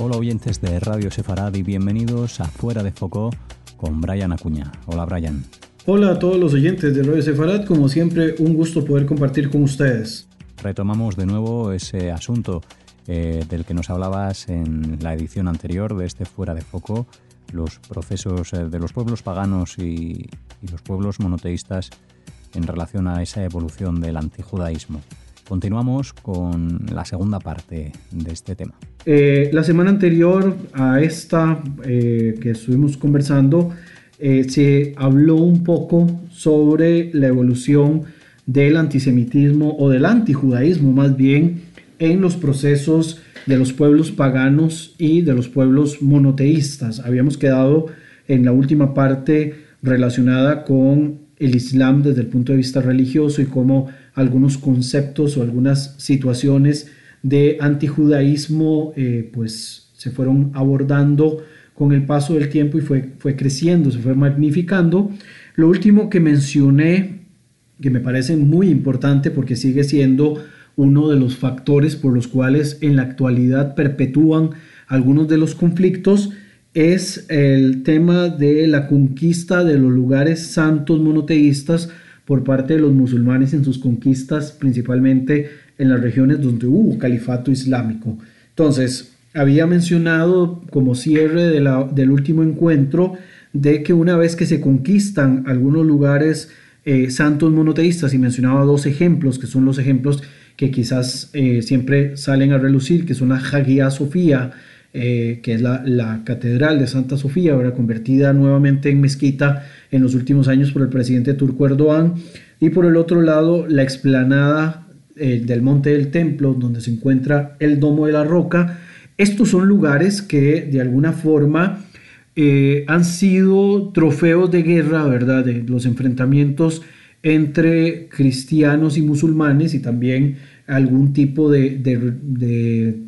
Hola oyentes de Radio Sefarad y bienvenidos a Fuera de Foco con Brian Acuña. Hola Brian. Hola a todos los oyentes de Radio Sefarad, como siempre un gusto poder compartir con ustedes. Retomamos de nuevo ese asunto eh, del que nos hablabas en la edición anterior de este Fuera de Foco, los procesos eh, de los pueblos paganos y, y los pueblos monoteístas en relación a esa evolución del antijudaísmo. Continuamos con la segunda parte de este tema. Eh, la semana anterior a esta eh, que estuvimos conversando, eh, se habló un poco sobre la evolución del antisemitismo o del antijudaísmo más bien en los procesos de los pueblos paganos y de los pueblos monoteístas. Habíamos quedado en la última parte relacionada con el Islam desde el punto de vista religioso y cómo algunos conceptos o algunas situaciones de antijudaísmo eh, pues se fueron abordando con el paso del tiempo y fue, fue creciendo, se fue magnificando. Lo último que mencioné, que me parece muy importante porque sigue siendo uno de los factores por los cuales en la actualidad perpetúan algunos de los conflictos, es el tema de la conquista de los lugares santos monoteístas por parte de los musulmanes en sus conquistas, principalmente en las regiones donde hubo califato islámico. Entonces, había mencionado como cierre del último encuentro de que una vez que se conquistan algunos lugares eh, santos monoteístas, y mencionaba dos ejemplos, que son los ejemplos que quizás eh, siempre salen a relucir, que son la Hagia Sofía, eh, que es la, Catedral de Santa Sofía, ahora convertida nuevamente en mezquita en los últimos años por el presidente turco Erdogan, y por el otro lado la explanada eh, del Monte del Templo, donde se encuentra el Domo de la Roca. Estos son lugares que de alguna forma eh, han sido trofeos de guerra, ¿verdad? De los enfrentamientos entre cristianos y musulmanes y también algún tipo de de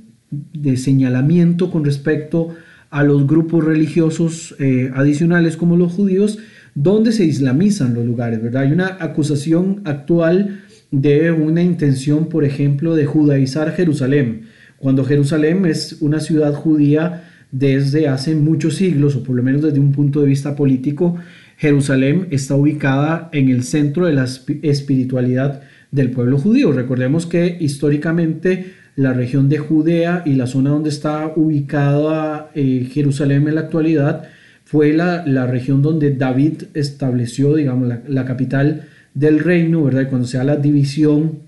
señalamiento con respecto a los grupos religiosos eh, adicionales como los judíos, donde se islamizan los lugares, ¿verdad? Hay una acusación actual de una intención, por ejemplo, de judaizar Jerusalén, cuando Jerusalén es una ciudad judía desde hace muchos siglos, o por lo menos desde un punto de vista político, Jerusalén está ubicada en el centro de la espiritualidad del pueblo judío. Recordemos que históricamente la región de Judea y la zona donde está ubicada eh, Jerusalén en la actualidad fue la, región donde David estableció, digamos, la, capital del reino, ¿verdad? cuando se da la división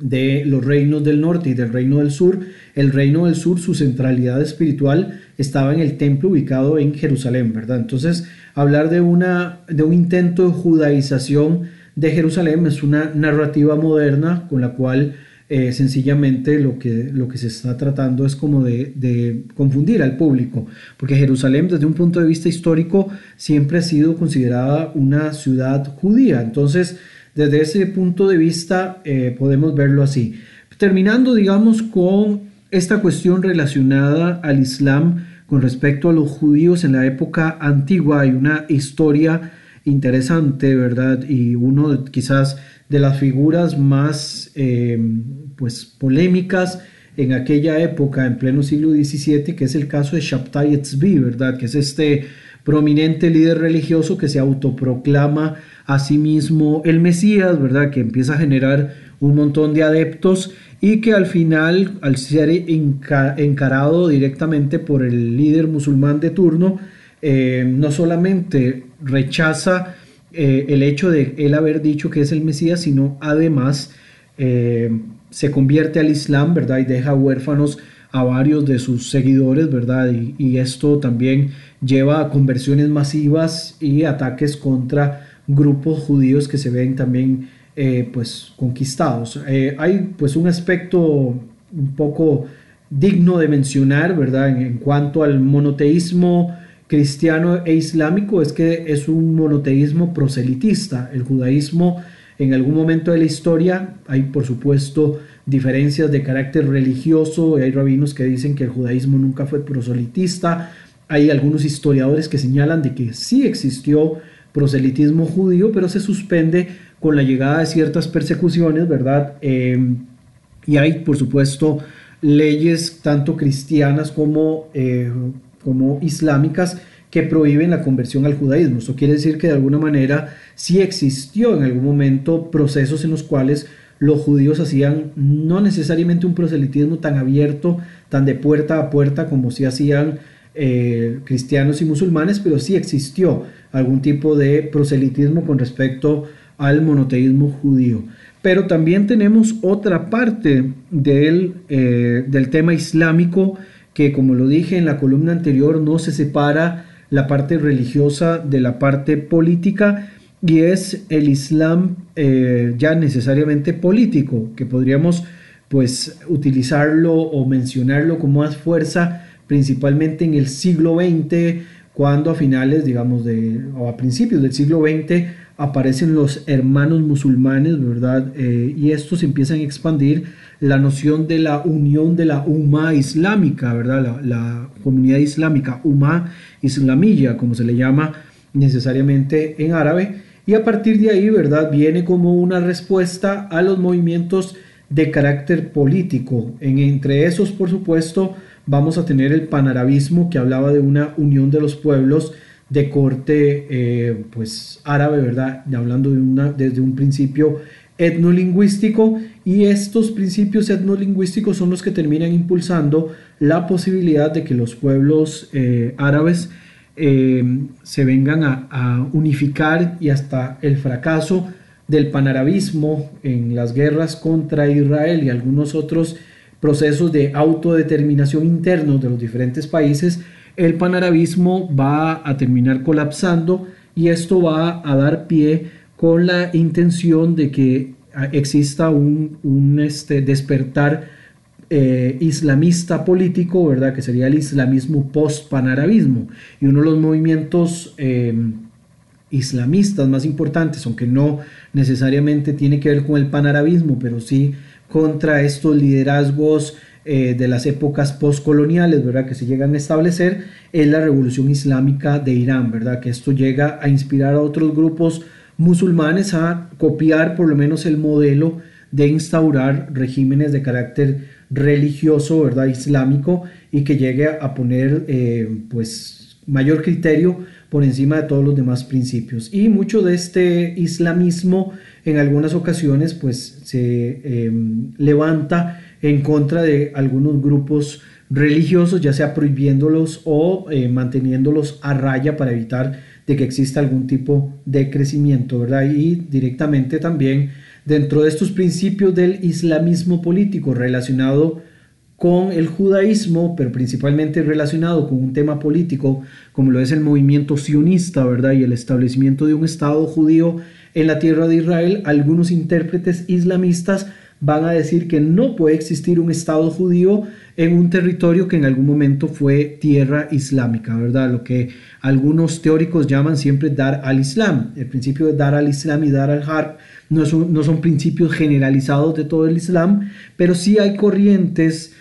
de los reinos del norte y del reino del sur, el reino del sur, su centralidad espiritual estaba en el templo ubicado en Jerusalén, ¿verdad? Entonces, hablar de, una, de un intento de judaización de Jerusalén es una narrativa moderna con la cual eh, sencillamente lo que, lo que se está tratando es como de, confundir al público, porque Jerusalén desde un punto de vista histórico siempre ha sido considerada una ciudad judía, entonces desde ese punto de vista eh, podemos verlo así. Terminando, digamos, con esta cuestión relacionada al Islam con respecto a los judíos en la época antigua, hay una historia interesante, ¿verdad? Y uno quizás de las figuras más eh, pues, polémicas en aquella época, en pleno siglo XVII, que es el caso de Shabtai Tzvi, ¿verdad? Que es este prominente líder religioso que se autoproclama a sí mismo el Mesías, ¿verdad? Que empieza a generar un montón de adeptos y que al final, al ser encarado directamente por el líder musulmán de turno, eh, no solamente rechaza eh, el hecho de él haber dicho que es el Mesías, sino además eh, se convierte al Islam, ¿verdad? Y deja huérfanos a varios de sus seguidores, ¿verdad? Y, esto también lleva a conversiones masivas y ataques contra grupos judíos que se ven también eh, pues conquistados. hay pues un aspecto un poco digno de mencionar, ¿verdad? en cuanto al monoteísmo cristiano e islámico es que es un monoteísmo proselitista. El judaísmo en algún momento de la historia hay por supuesto diferencias de carácter religioso, hay rabinos que dicen que el judaísmo nunca fue proselitista, hay algunos historiadores que señalan de que sí existió proselitismo judío, pero se suspende con la llegada de ciertas persecuciones, ¿verdad? Em, y hay, por supuesto, leyes tanto cristianas como, eh, como islámicas que prohíben la conversión al judaísmo. Esto quiere decir que de alguna manera sí existió en algún momento procesos en los cuales los judíos hacían no necesariamente un proselitismo tan abierto, tan de puerta a puerta como si hacían eh, cristianos y musulmanes, pero sí existió algún tipo de proselitismo con respecto al monoteísmo judío. Pero también tenemos otra parte del, eh, del tema islámico que, como lo dije en la columna anterior, no se separa la parte religiosa de la parte política y es el Islam eh, ya necesariamente político, que podríamos pues utilizarlo o mencionarlo con más fuerza principalmente en el siglo XX, cuando a finales, digamos, de, o a principios del siglo XX aparecen los hermanos musulmanes, ¿verdad? Eh, y estos empiezan a expandir la noción de la unión de la Umma islámica, ¿verdad? La, comunidad islámica, Umma islamilla, como se le llama necesariamente en árabe, y a partir de ahí, ¿verdad? Viene como una respuesta a los movimientos de carácter político. En, entre esos, por supuesto, vamos a tener el panarabismo que hablaba de una unión de los pueblos de corte eh, pues árabe, ¿verdad? Hablando de una, desde un principio etnolingüístico y estos principios etnolingüísticos son los que terminan impulsando la posibilidad de que los pueblos eh, árabes eh, se vengan a, unificar y hasta el fracaso del panarabismo en las guerras contra Israel y algunos otros procesos de autodeterminación internos de los diferentes países, el panarabismo va a terminar colapsando y esto va a dar pie con la intención de que exista un, un este, despertar eh, islamista político, ¿verdad? Que sería el islamismo post-panarabismo. Y uno de los movimientos em, islamistas más importantes, aunque no necesariamente tiene que ver con el panarabismo, pero sí contra estos liderazgos eh, de las épocas postcoloniales, ¿verdad? Que se llegan a establecer, es la revolución islámica de Irán, ¿verdad? Que esto llega a inspirar a otros grupos musulmanes a copiar por lo menos el modelo de instaurar regímenes de carácter religioso, ¿verdad? Islámico y que llegue a poner eh, pues mayor criterio por encima de todos los demás principios. Y mucho de este islamismo en algunas ocasiones pues se em, levanta en contra de algunos grupos religiosos, ya sea prohibiéndolos o eh, manteniéndolos a raya para evitar de que exista algún tipo de crecimiento, ¿verdad? Y directamente también dentro de estos principios del islamismo político relacionado con el judaísmo, pero principalmente relacionado con un tema político como lo es el movimiento sionista, ¿verdad? Y el establecimiento de un Estado judío en la tierra de Israel, algunos intérpretes islamistas van a decir que no puede existir un Estado judío en un territorio que en algún momento fue tierra islámica, ¿verdad? Lo que algunos teóricos llaman siempre dar al Islam. El principio de dar al Islam y dar al Harb no no son principios generalizados de todo el Islam, pero sí hay corrientes,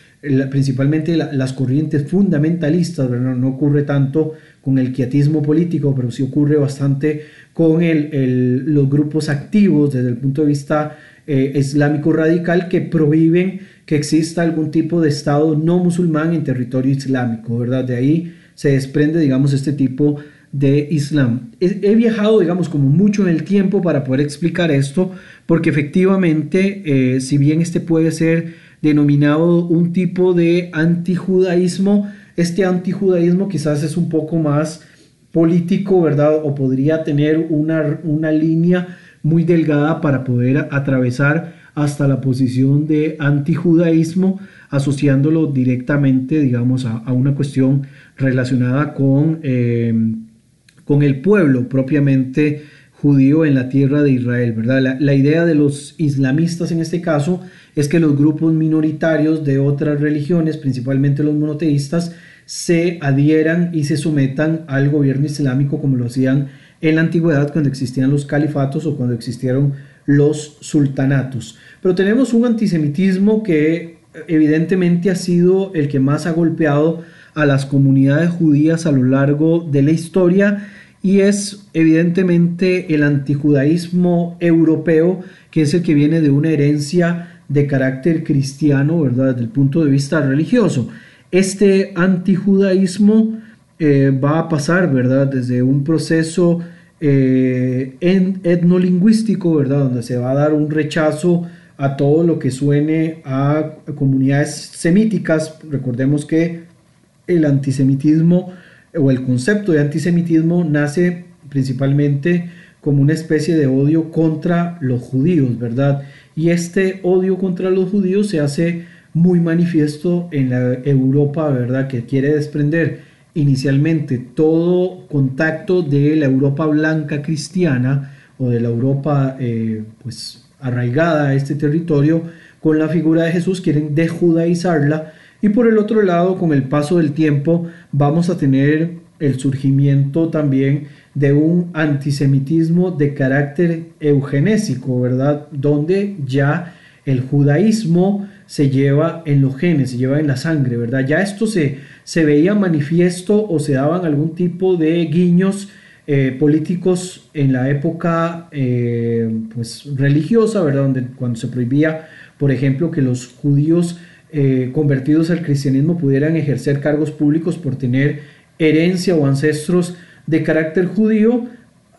principalmente las corrientes fundamentalistas, no ocurre tanto con el quietismo político, pero sí ocurre bastante con los grupos activos desde el punto de vista eh, islámico radical que prohíben que exista algún tipo de Estado no musulmán en territorio islámico, ¿verdad? De ahí se desprende, digamos, este tipo de Islam. He, viajado, digamos, como mucho en el tiempo para poder explicar esto, porque efectivamente, eh, si bien este puede ser denominado un tipo de antijudaísmo, este antijudaísmo quizás es un poco más político, ¿verdad? O podría tener una, una línea muy delgada para poder atravesar hasta la posición de antijudaísmo, asociándolo directamente, digamos, a, una cuestión relacionada con... Eh, con el pueblo propiamente judío en la tierra de Israel, ¿verdad? La, idea de los islamistas en este caso es que los grupos minoritarios de otras religiones, principalmente los monoteístas, se adhieran y se sometan al gobierno islámico como lo hacían en la antigüedad cuando existían los califatos o cuando existieron los sultanatos. Pero tenemos un antisemitismo que evidentemente ha sido el que más ha golpeado a las comunidades judías a lo largo de la historia y es evidentemente el antijudaísmo europeo, que es el que viene de una herencia de carácter cristiano, ¿verdad? Desde el punto de vista religioso. Este antijudaísmo eh, va a pasar, ¿verdad? Desde un proceso eh, etnolingüístico, ¿verdad? Donde se va a dar un rechazo a todo lo que suene a comunidades semíticas. Recordemos que el antisemitismo o el concepto de antisemitismo nace principalmente como una especie de odio contra los judíos, ¿verdad? Y este odio contra los judíos se hace muy manifiesto en la Europa, ¿verdad? Que quiere desprender inicialmente todo contacto de la Europa blanca cristiana o de la Europa eh, pues arraigada a este territorio con la figura de Jesús, quieren dejudaizarla y por el otro lado con el paso del tiempo vamos a tener el surgimiento también de un antisemitismo de carácter eugenésico, ¿verdad? Donde ya el judaísmo se lleva en los genes, se lleva en la sangre, ¿verdad? Ya esto se, se veía manifiesto o se daban algún tipo de guiños eh, políticos en la época eh, pues, religiosa, ¿verdad? Donde, cuando se prohibía, por ejemplo, que los judíos eh, convertidos al cristianismo pudieran ejercer cargos públicos por tener herencia o ancestros de carácter judío,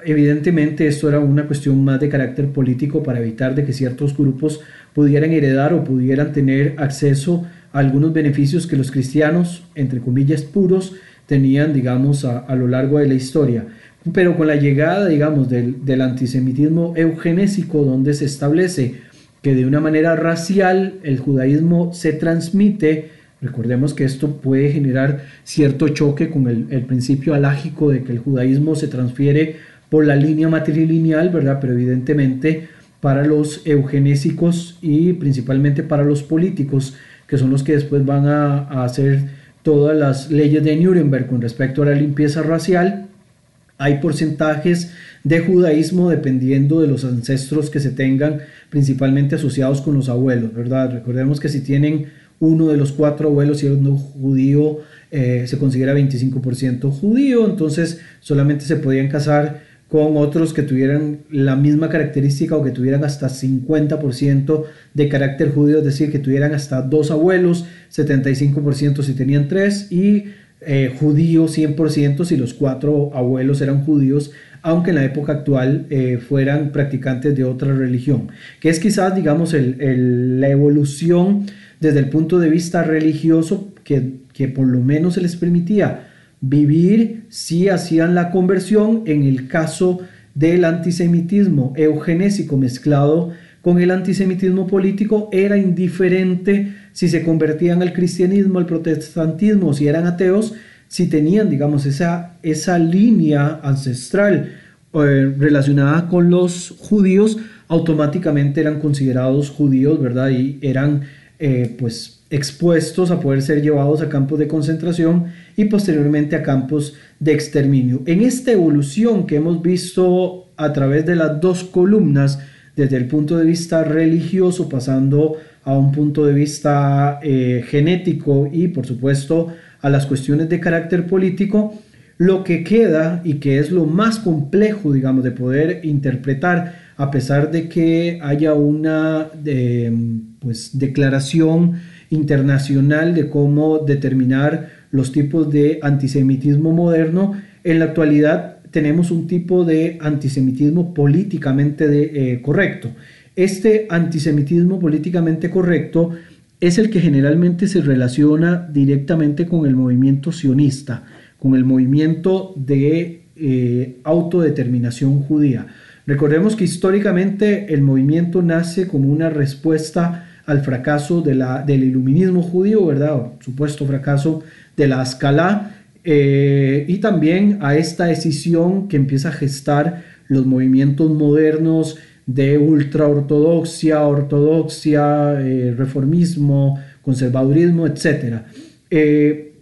evidentemente esto era una cuestión más de carácter político para evitar de que ciertos grupos pudieran heredar o pudieran tener acceso algunos beneficios que los cristianos, entre comillas, puros, tenían, digamos, a, lo largo de la historia. Pero con la llegada, digamos, del, antisemitismo eugenésico, donde se establece que de una manera racial el judaísmo se transmite Recordemos que esto puede generar cierto choque con el, principio alágico de que el judaísmo se transfiere por la línea matrilineal, ¿verdad? Pero evidentemente para los eugenésicos y principalmente para los políticos, que son los que después van a, hacer todas las leyes de Nuremberg con respecto a la limpieza racial, hay porcentajes de judaísmo dependiendo de los ancestros que se tengan, principalmente asociados con los abuelos, ¿verdad? Recordemos que si tienen uno de los cuatro abuelos, siendo judío, eh, se considera 25% judío, entonces solamente se podían casar con otros que tuvieran la misma característica o que tuvieran hasta 50% de carácter judío, es decir, que tuvieran hasta dos abuelos, 75% si tenían tres y eh, judío 100% si los cuatro abuelos eran judíos, aunque en la época actual eh, fueran practicantes de otra religión, que es quizás, digamos, la evolución desde el punto de vista religioso que, que por lo menos se les permitía vivir si hacían la conversión en el caso del antisemitismo eugenésico mezclado con el antisemitismo político era indiferente si se convertían al cristianismo, al protestantismo, si eran ateos, si tenían, digamos, esa, esa línea ancestral eh, relacionada con los judíos, automáticamente eran considerados judíos, ¿verdad? Y eran eh, pues expuestos a poder ser llevados a campos de concentración y posteriormente a campos de exterminio. En esta evolución que hemos visto a través de las dos columnas, desde el punto de vista religioso, pasando a un punto de vista eh, genético y por supuesto a las cuestiones de carácter político, lo que queda y que es lo más complejo, digamos, de poder interpretar, a pesar de que haya una pues, declaración internacional de cómo determinar los tipos de antisemitismo moderno, en la actualidad tenemos un tipo de antisemitismo políticamente eh, correcto. Este antisemitismo políticamente correcto es el que generalmente se relaciona directamente con el movimiento sionista, con el movimiento de eh, autodeterminación judía. Recordemos que históricamente el movimiento nace como una respuesta al fracaso de la, del iluminismo judío, ¿verdad? supuesto fracaso de la escala eh, y también a esta decisión que empieza a gestar los movimientos modernos de ultraortodoxia, ortodoxia, eh, reformismo, conservadurismo, etc. Eh,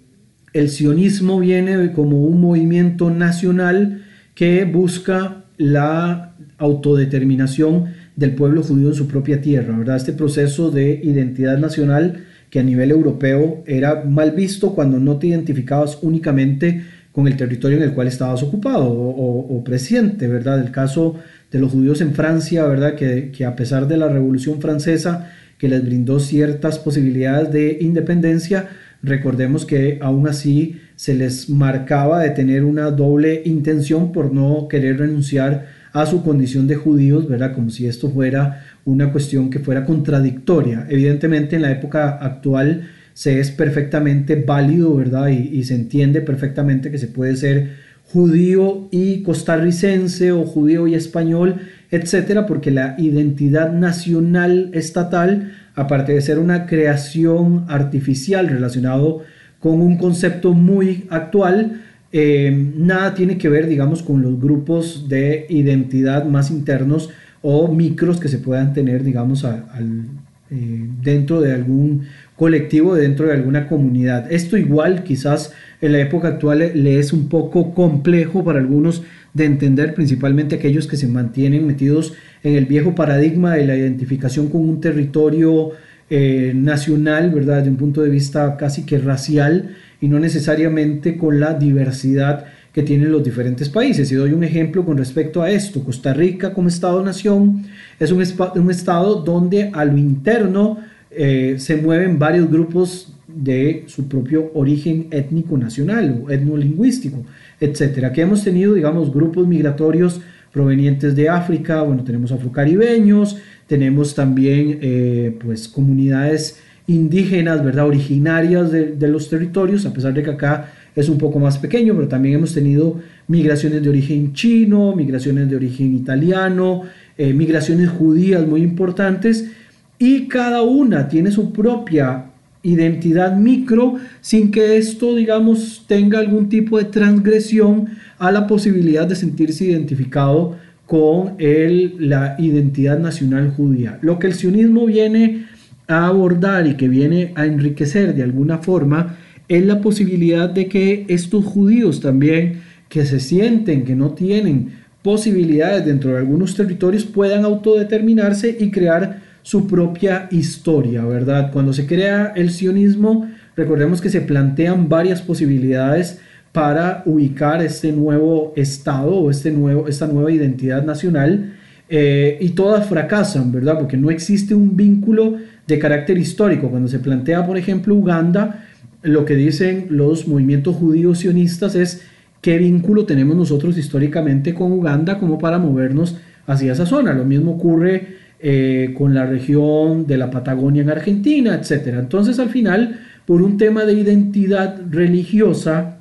el sionismo viene como un movimiento nacional que busca la autodeterminación del pueblo judío en su propia tierra, ¿verdad? Este proceso de identidad nacional que a nivel europeo era mal visto cuando no te identificabas únicamente con el territorio en el cual estabas ocupado o, o, ¿verdad? El caso de los judíos en Francia, ¿verdad? Que, que a pesar de la Revolución Francesa, que les brindó ciertas posibilidades de independencia, recordemos que aún así se les marcaba de tener una doble intención por no querer renunciar a su condición de judíos, ¿verdad? Como si esto fuera una cuestión que fuera contradictoria. Evidentemente en la época actual se es perfectamente válido, ¿verdad? Y, se entiende perfectamente que se puede ser judío y costarricense o judío y español, etcétera, porque la identidad nacional estatal, aparte de ser una creación artificial relacionado con un concepto muy actual, eh, nada tiene que ver, digamos, con los grupos de identidad más internos o micros que se puedan tener, digamos, eh, dentro de algún colectivo, dentro de alguna comunidad. Esto igual quizás en la época actual le es un poco complejo para algunos de entender, principalmente aquellos que se mantienen metidos en el viejo paradigma de la identificación con un territorio eh, nacional, ¿verdad? De un punto de vista casi que racial y no necesariamente con la diversidad que tienen los diferentes países. Y doy un ejemplo con respecto a esto. Costa Rica como Estado-nación es un, un, Estado donde a lo interno eh, se mueven varios grupos de su propio origen étnico nacional o etnolingüístico, etcétera. Que hemos tenido, digamos, grupos migratorios provenientes de África, bueno, tenemos afrocaribeños, tenemos también eh, pues comunidades indígenas, ¿verdad? Originarias de, los territorios, a pesar de que acá es un poco más pequeño, pero también hemos tenido migraciones de origen chino, migraciones de origen italiano, eh, migraciones judías muy importantes, y cada una tiene su propia identidad micro sin que esto, digamos, tenga algún tipo de transgresión a la posibilidad de sentirse identificado con el, la identidad nacional judía. Lo que el sionismo viene a abordar y que viene a enriquecer de alguna forma es la posibilidad de que estos judíos también que se sienten que no tienen posibilidades dentro de algunos territorios puedan autodeterminarse y crear su propia historia, ¿verdad? Cuando se crea el sionismo, recordemos que se plantean varias posibilidades para ubicar este nuevo Estado o este nuevo, esta nueva identidad nacional eh, y todas fracasan, ¿verdad? Porque no existe un vínculo de carácter histórico. Cuando se plantea, por ejemplo, Uganda, lo que dicen los movimientos judíos sionistas es qué vínculo tenemos nosotros históricamente con Uganda como para movernos hacia esa zona. Lo mismo ocurre eh, con la región de la Patagonia en Argentina, etc. Entonces, al final, por un tema de identidad religiosa,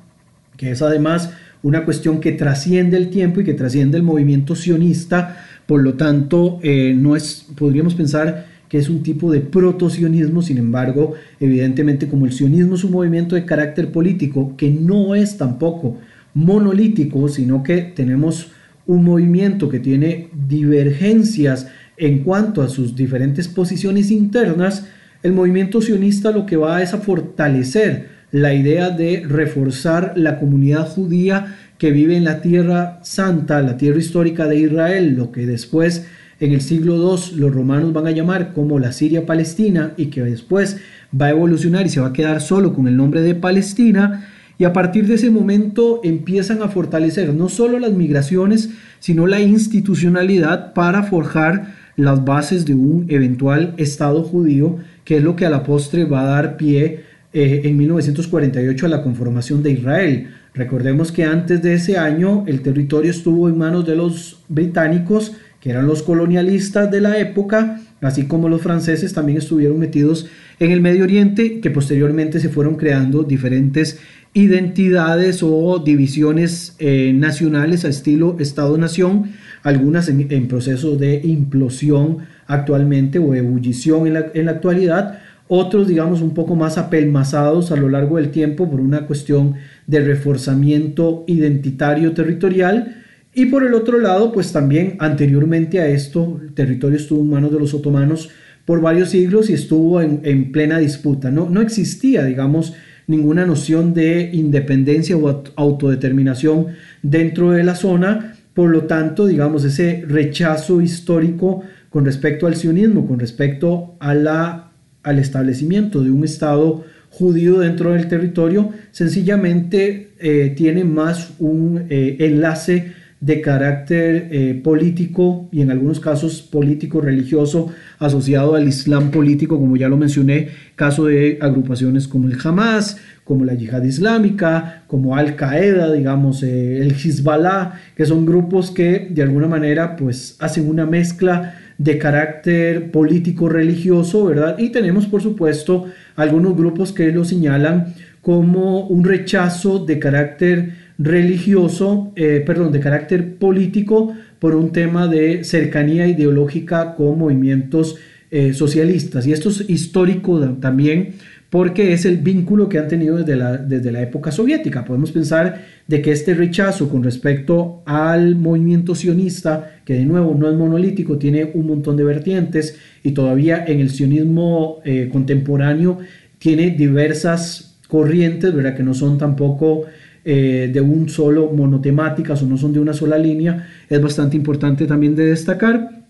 que es además una cuestión que trasciende el tiempo y que trasciende el movimiento sionista, por lo tanto, eh, no es, podríamos pensar que es un tipo de proto-sionismo, sin embargo, evidentemente como el sionismo es un movimiento de carácter político que no es tampoco monolítico, sino que tenemos un movimiento que tiene divergencias en cuanto a sus diferentes posiciones internas, el movimiento sionista lo que va es a fortalecer la idea de reforzar la comunidad judía que vive en la tierra santa, la tierra histórica de Israel, lo que después en el siglo II los romanos van a llamar como la Siria Palestina y que después va a evolucionar y se va a quedar solo con el nombre de Palestina. Y a partir de ese momento empiezan a fortalecer no solo las migraciones, sino la institucionalidad para forjar las bases de un eventual Estado judío, que es lo que a la postre va a dar pie eh, en 1948 a la conformación de Israel. Recordemos que antes de ese año el territorio estuvo en manos de los británicos, que eran los colonialistas de la época, así como los franceses también estuvieron metidos en el Medio Oriente, que posteriormente se fueron creando diferentes identidades o divisiones eh, nacionales a estilo Estado-Nación, algunas en, proceso de implosión actualmente o ebullición en la, en la actualidad, otros digamos un poco más apelmazados a lo largo del tiempo por una cuestión de reforzamiento identitario territorial. Y por el otro lado pues también anteriormente a esto el territorio estuvo en manos de los otomanos por varios siglos y estuvo en, plena disputa. No, no existía digamos ninguna noción de independencia o autodeterminación dentro de la zona. Por lo tanto digamos ese rechazo histórico con respecto al sionismo con respecto a la al establecimiento de un Estado judío dentro del territorio, sencillamente eh, tiene más un eh, enlace de carácter eh, político y en algunos casos político religioso asociado al Islam político, como ya lo mencioné, caso de agrupaciones como el Hamas, como la Yihad Islámica, como Al Qaeda, digamos, el Hezbollah, que son grupos que de alguna manera pues hacen una mezcla de carácter político religioso, ¿verdad? Y tenemos por supuesto algunos grupos que lo señalan como un rechazo de carácter religioso, eh, perdón, de carácter político por un tema de cercanía ideológica con movimientos eh, socialistas. Y esto es histórico también porque es el vínculo que han tenido desde la, desde la época soviética. Podemos pensar de que este rechazo con respecto al movimiento sionista, que de nuevo no es monolítico, tiene un montón de vertientes y todavía en el sionismo eh, contemporáneo tiene diversas corrientes, ¿verdad? Que no son tampoco eh, de un solo monotemáticas o no son de una sola línea, es bastante importante también de destacar.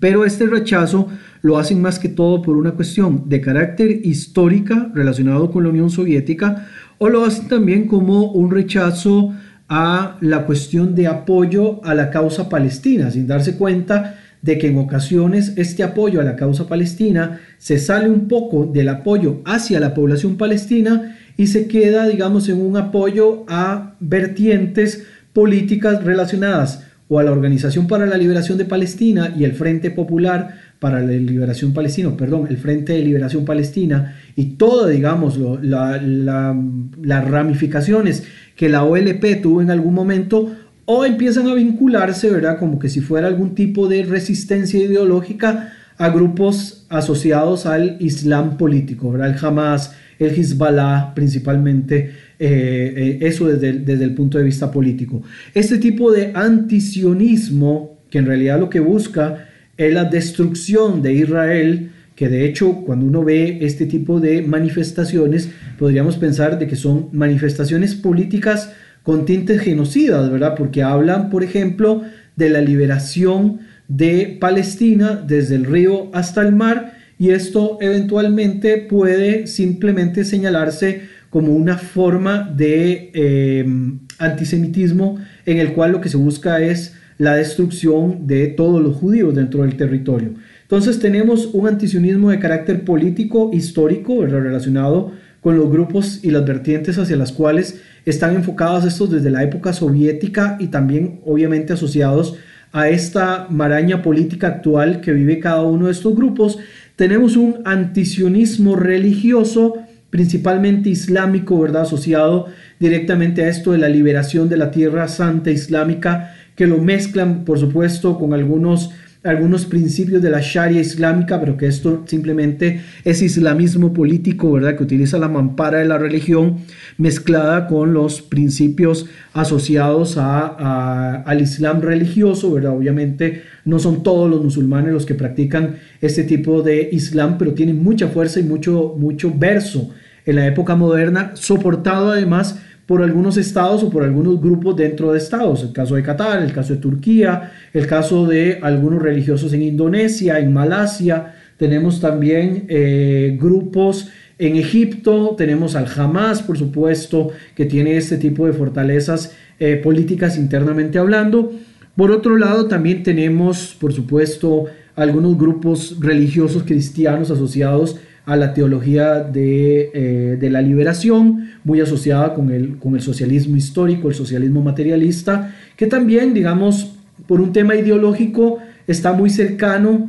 Pero este rechazo lo hacen más que todo por una cuestión de carácter histórica relacionado con la Unión Soviética o lo hacen también como un rechazo a la cuestión de apoyo a la causa palestina, sin darse cuenta de que en ocasiones este apoyo a la causa palestina se sale un poco del apoyo hacia la población palestina y se queda, digamos, en un apoyo a vertientes políticas relacionadas o a la Organización para la Liberación de Palestina y el Frente Popular para la Liberación Palestina, perdón, el Frente de Liberación Palestina y todas, digamos, las ramificaciones que la OLP tuvo en algún momento, o empiezan a vincularse, ¿verdad? Como que si fuera algún tipo de resistencia ideológica a grupos asociados al Islam político, ¿verdad? El Hamas, el Hezbollah principalmente, eh, eh, eso desde el, desde el punto de vista político. Este tipo de antisionismo, que en realidad lo que busca es la destrucción de Israel, que de hecho cuando uno ve este tipo de manifestaciones, podríamos pensar de que son manifestaciones políticas con tintes genocidas, ¿verdad? Porque hablan, por ejemplo, de la liberación de Palestina desde el río hasta el mar y esto eventualmente puede simplemente señalarse como una forma de em, antisemitismo en el cual lo que se busca es la destrucción de todos los judíos dentro del territorio. Entonces tenemos un antisionismo de carácter político, histórico, relacionado con los grupos y las vertientes hacia las cuales están enfocados estos desde la época soviética y también obviamente asociados a esta maraña política actual que vive cada uno de estos grupos. Tenemos un antisionismo religioso, principalmente islámico, ¿verdad? Asociado directamente a esto de la liberación de la tierra santa islámica, que lo mezclan, por supuesto, con algunos algunos principios de la Sharia islámica, pero que esto simplemente es islamismo político, ¿verdad? Que utiliza la mampara de la religión mezclada con los principios asociados a, al islam religioso, ¿verdad? Obviamente no son todos los musulmanes los que practican este tipo de islam, pero tienen mucha fuerza y mucho, mucho verso en la época moderna, soportado además por algunos estados o por algunos grupos dentro de estados. El caso de Qatar, el caso de Turquía, el caso de algunos religiosos en Indonesia, en Malasia. Tenemos también eh, grupos en Egipto, tenemos al Hamas, por supuesto, que tiene este tipo de fortalezas eh, políticas internamente hablando. Por otro lado, también tenemos, por supuesto, algunos grupos religiosos cristianos asociados a la teología de, eh, de, la liberación, muy asociada con el, con el socialismo histórico, el socialismo materialista, que también, digamos, por un tema ideológico, está muy cercano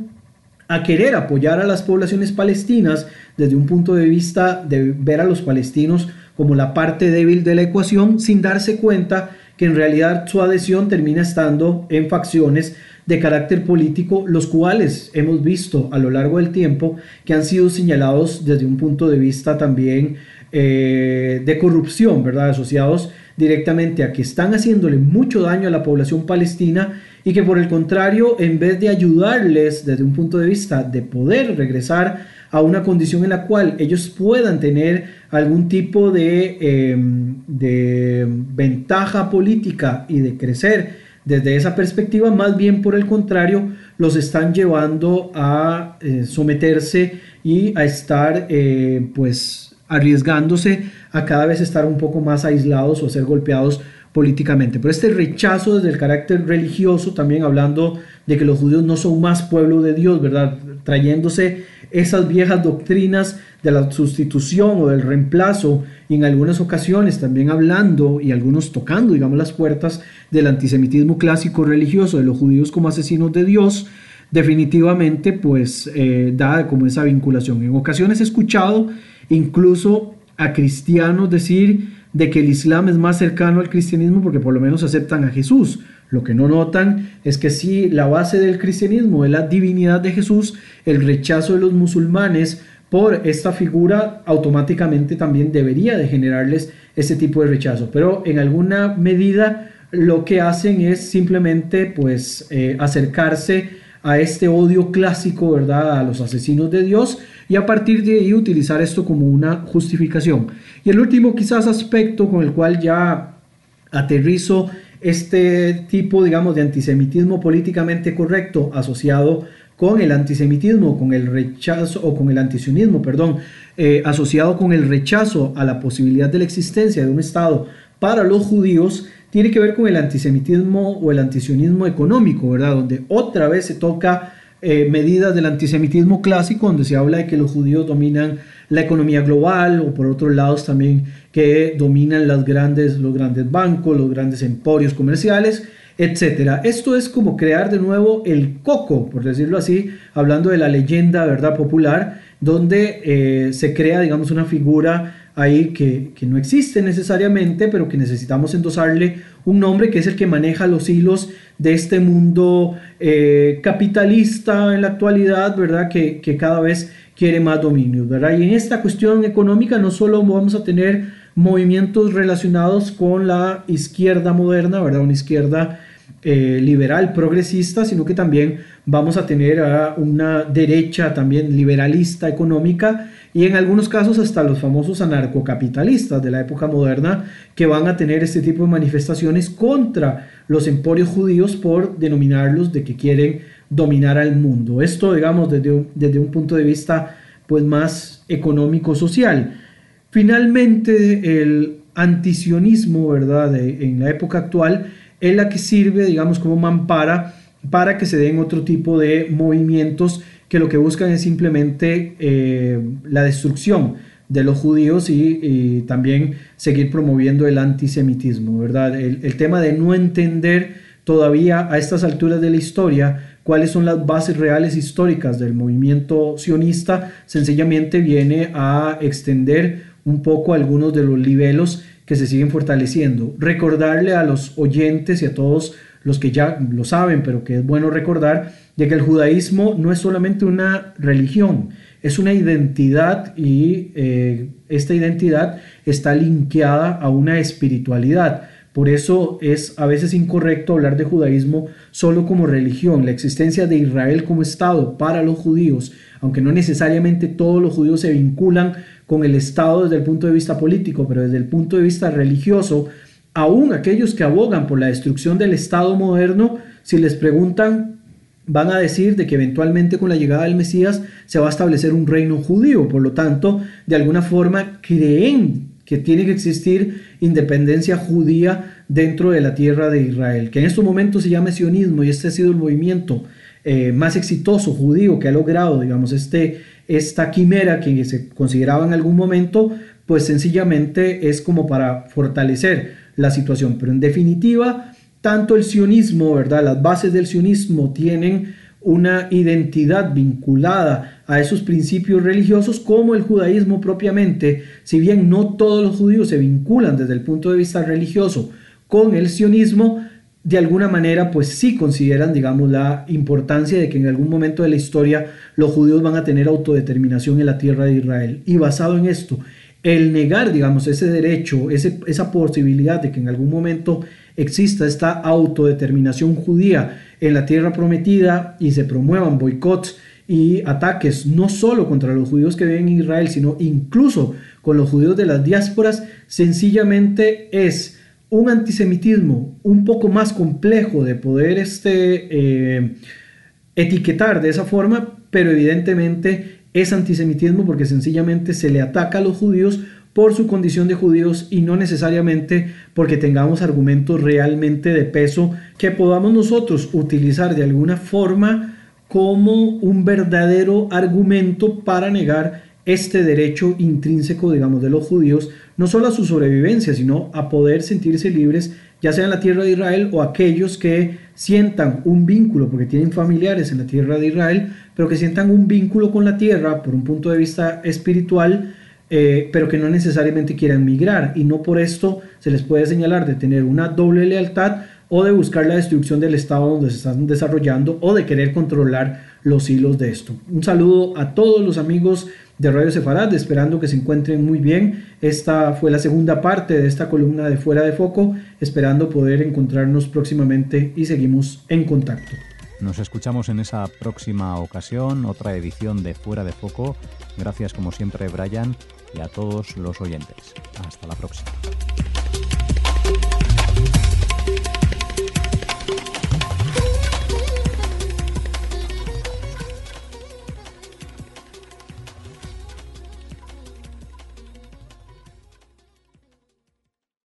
a querer apoyar a las poblaciones palestinas desde un punto de vista de ver a los palestinos como la parte débil de la ecuación, sin darse cuenta que en realidad su adhesión termina estando en facciones de carácter político, los cuales hemos visto a lo largo del tiempo que han sido señalados desde un punto de vista también eh, de corrupción, ¿verdad? Asociados directamente a que están haciéndole mucho daño a la población palestina y que por el contrario, en vez de ayudarles desde un punto de vista de poder regresar a una condición en la cual ellos puedan tener algún tipo de, em, de ventaja política y de crecer desde esa perspectiva, más bien por el contrario, los están llevando a eh, someterse y a estar eh, pues arriesgándose a cada vez estar un poco más aislados o a ser golpeados políticamente. Pero este rechazo desde el carácter religioso, también hablando de que los judíos no son más pueblo de Dios, ¿verdad? Trayéndose esas viejas doctrinas de la sustitución o del reemplazo y en algunas ocasiones también hablando y algunos tocando, digamos, las puertas del antisemitismo clásico religioso de los judíos como asesinos de Dios, definitivamente pues eh, da como esa vinculación. En ocasiones he escuchado incluso a cristianos decir de que el Islam es más cercano al cristianismo porque por lo menos aceptan a Jesús. Lo que no notan es que si la base del cristianismo es la divinidad de Jesús, el rechazo de los musulmanes por esta figura automáticamente también debería de generarles ese tipo de rechazo. Pero en alguna medida lo que hacen es simplemente pues eh, acercarse a este odio clásico, ¿verdad? A los asesinos de Dios y a partir de ahí utilizar esto como una justificación. Y el último quizás aspecto con el cual ya aterrizo este tipo, digamos, de antisemitismo políticamente correcto asociado con el antisemitismo, con el rechazo, o con el antisionismo, perdón, eh, asociado con el rechazo a la posibilidad de la existencia de un Estado para los judíos, tiene que ver con el antisemitismo o el antisionismo económico, ¿verdad? Donde otra vez se toca eh, medidas del antisemitismo clásico, donde se habla de que los judíos dominan la economía global, o por otros lados también que dominan las grandes, los grandes bancos, los grandes emporios comerciales, etcétera. Esto es como crear de nuevo el coco, por decirlo así, hablando de la leyenda, ¿verdad? Popular, donde eh, se crea, digamos, una figura ahí que, no existe necesariamente, pero que necesitamos endosarle un nombre que es el que maneja los hilos de este mundo eh, capitalista en la actualidad, ¿verdad? Que, que, cada vez quiere más dominio, ¿verdad? Y en esta cuestión económica no solo vamos a tener movimientos relacionados con la izquierda moderna, ¿verdad? Una izquierda eh, liberal progresista, sino que también vamos a tener a una derecha también liberalista económica y en algunos casos hasta los famosos anarcocapitalistas de la época moderna que van a tener este tipo de manifestaciones contra los emporios judíos por denominarlos de que quieren dominar al mundo. Esto, digamos, desde un, desde un punto de vista pues más económico-social. Finalmente, el antisionismo, ¿verdad?, en la época actual es la que sirve, digamos, como mampara para que se den otro tipo de movimientos que lo que buscan es simplemente eh, la destrucción de los judíos y, también seguir promoviendo el antisemitismo, ¿verdad? El, el, tema de no entender todavía a estas alturas de la historia cuáles son las bases reales históricas del movimiento sionista, sencillamente viene a extender un poco algunos de los libelos que se siguen fortaleciendo. Recordarle a los oyentes y a todos los que ya lo saben, pero que es bueno recordar, de que el judaísmo no es solamente una religión, es una identidad y eh, esta identidad está linkeada a una espiritualidad. Por eso es a veces incorrecto hablar de judaísmo solo como religión. La existencia de Israel como Estado para los judíos, aunque no necesariamente todos los judíos se vinculan con el Estado desde el punto de vista político, pero desde el punto de vista religioso, aún aquellos que abogan por la destrucción del Estado moderno, si les preguntan, van a decir de que eventualmente con la llegada del Mesías se va a establecer un reino judío. Por lo tanto, de alguna forma creen que tiene que existir independencia judía dentro de la tierra de Israel, que en estos momentos se llama sionismo y este ha sido el movimiento eh, más exitoso judío que ha logrado, digamos, este, esta quimera que se consideraba en algún momento, pues sencillamente es como para fortalecer la situación. Pero en definitiva, tanto el sionismo, ¿verdad? Las bases del sionismo tienen una identidad vinculada a esos principios religiosos como el judaísmo propiamente, si bien no todos los judíos se vinculan desde el punto de vista religioso con el sionismo, de alguna manera pues sí consideran, digamos, la importancia de que en algún momento de la historia los judíos van a tener autodeterminación en la tierra de Israel. Y basado en esto, el negar, digamos, ese derecho, ese, esa posibilidad de que en algún momento exista esta autodeterminación judía en la tierra prometida y se promuevan boicots y ataques no solo contra los judíos que viven en Israel, sino incluso con los judíos de las diásporas, sencillamente es un antisemitismo un poco más complejo de poder este, eh, etiquetar de esa forma, pero evidentemente es antisemitismo porque sencillamente se le ataca a los judíos por su condición de judíos y no necesariamente porque tengamos argumentos realmente de peso que podamos nosotros utilizar de alguna forma como un verdadero argumento para negar este derecho intrínseco, digamos, de los judíos, no solo a su sobrevivencia, sino a poder sentirse libres, ya sea en la tierra de Israel o aquellos que sientan un vínculo, porque tienen familiares en la tierra de Israel, pero que sientan un vínculo con la tierra por un punto de vista espiritual, eh, pero que no necesariamente quieran migrar. Y no por esto se les puede señalar de tener una doble lealtad o de buscar la destrucción del estado donde se están desarrollando o de querer controlar los hilos de esto. Un saludo a todos los amigos de Radio Sefarad, esperando que se encuentren muy bien. Esta fue la segunda parte de esta columna de Fuera de Foco, esperando poder encontrarnos próximamente y seguimos en contacto. Nos escuchamos en esa próxima ocasión, otra edición de Fuera de Foco. Gracias como siempre Brian y a todos los oyentes. Hasta la próxima.